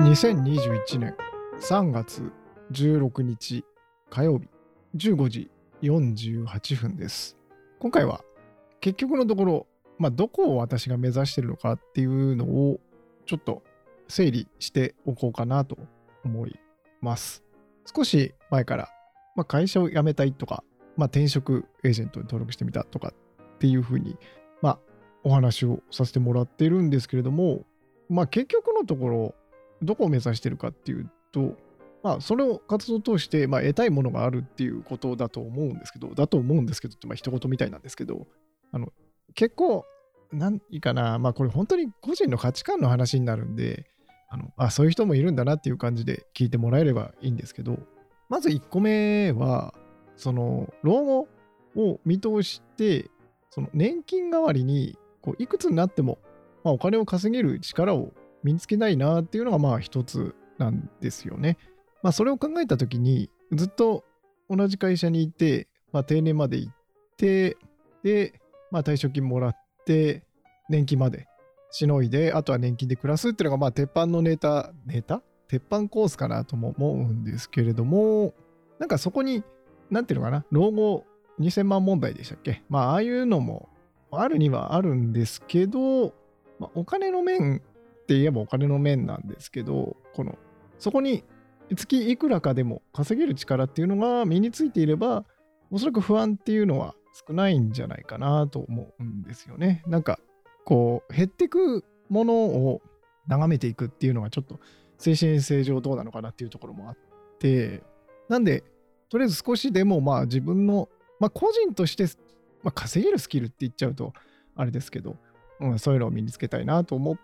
2021年3月16日火曜日15時48分です。今回は結局のところ、まあ、どこを私が目指しているのかっていうのをちょっと整理しておこうかなと思います。少し前から、まあ、会社を辞めたいとか、まあ、転職エージェントに登録してみたとかっていうふうに、まあ、お話をさせてもらっているんですけれども、まあ、結局のところ、どこを目指してるかっていうと、まあ、それを活動を通して、まあ、得たいものがあるっていうことだと思うんですけど、だと思うんですけどって、まあ、一言みたいなんですけど、あの結構、何かな、まあ、これ本当に個人の価値観の話になるんで、あのあそういう人もいるんだなっていう感じで聞いてもらえればいいんですけど、まず1個目は、その老後を見通して、その年金代わりにこういくつになっても、まあ、お金を稼げる力を身につけたいなっていうのがまあ一つなんですよね。まあそれを考えた時にずっと同じ会社にいて、まあ、定年まで行ってで、まあ、退職金もらって年金までしのいであとは年金で暮らすっていうのがまあ鉄板のネタネタ？鉄板コースかなとも思うんですけれどもなんかそこになんていうのかな老後2000万問題でしたっけ？まあああいうのもあるにはあるんですけど、まあ、お金の面って言えばお金の面なんですけど、このそこに月いくらかでも稼げる力っていうのが身についていれば、おそらく不安っていうのは少ないんじゃないかなと思うんですよね。なんか、こう、減ってくものを眺めていくっていうのがちょっと精神性上どうなのかなっていうところもあって、なんで、とりあえず少しでもまあ自分の、まあ個人として、まあ、稼げるスキルって言っちゃうとあれですけど、うん、そういうのを身につけたいなと思っ、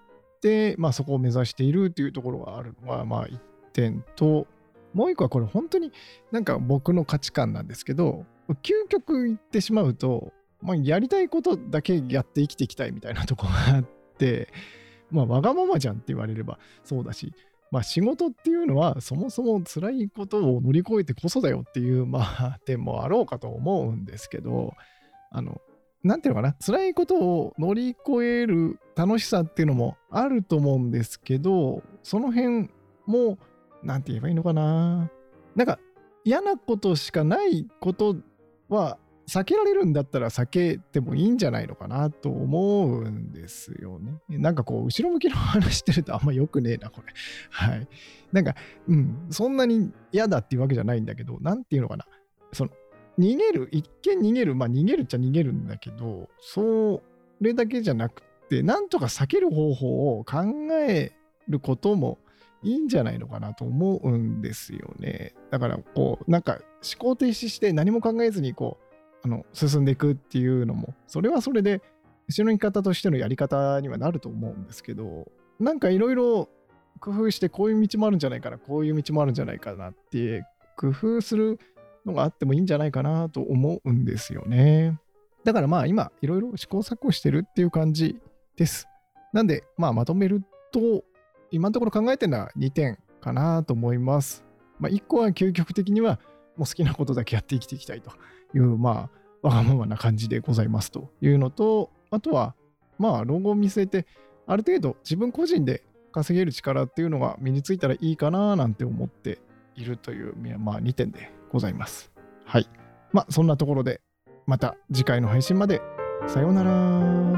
まあ、そこを目指しているというところがあるのが、まあ、1点と、もう一個はこれ本当になんか僕の価値観なんですけど、究極言ってしまうと、まあ、やりたいことだけやって生きていきたいみたいなとこがあって、まあ、わがままじゃんって言われればそうだし、まあ、仕事っていうのはそもそも辛いことを乗り越えてこそだよっていう、まあ、点もあろうかと思うんですけど、あの、なんていうのかな、辛いことを乗り越える楽しさっていうのもあると思うんですけど、その辺も、なんて言えばいいのかな？なんか、嫌なことしかないことは、避けられるんだったら避けてもいいんじゃないのかなと思うんですよね。なんかこう、後ろ向きの話してるとあんま良くねえな、これ。はい。なんか、うん、そんなに嫌だっていうわけじゃないんだけど、なんていうのかな？その、逃げる、一見逃げる、まあ逃げるっちゃ逃げるんだけど、それだけじゃなくて、なんとか避ける方法を考えることもいいんじゃないのかなと思うんですよね。だから、こう、なんか思考停止して何も考えずに、こう、あの進んでいくっていうのも、それはそれで、後ろの生き方としてのやり方にはなると思うんですけど、なんかいろいろ工夫して、こういう道もあるんじゃないかな、こういう道もあるんじゃないかなって、工夫するのがあってもいいんじゃないかなと思うんですよね。だからまあ今いろいろ試行錯誤してるっていう感じです。なんでまあまとめると今のところ考えてるのは2点かなと思います。まあ1個は究極的にはもう好きなことだけやって生きていきたいというまあわがままな感じでございますというのとあとはまあ老後を見据えてある程度自分個人で稼げる力っていうのが身についたらいいかななんて思っているというまあ2点でございます。はい。まあ、そんなところで、また次回の配信まで。さようなら。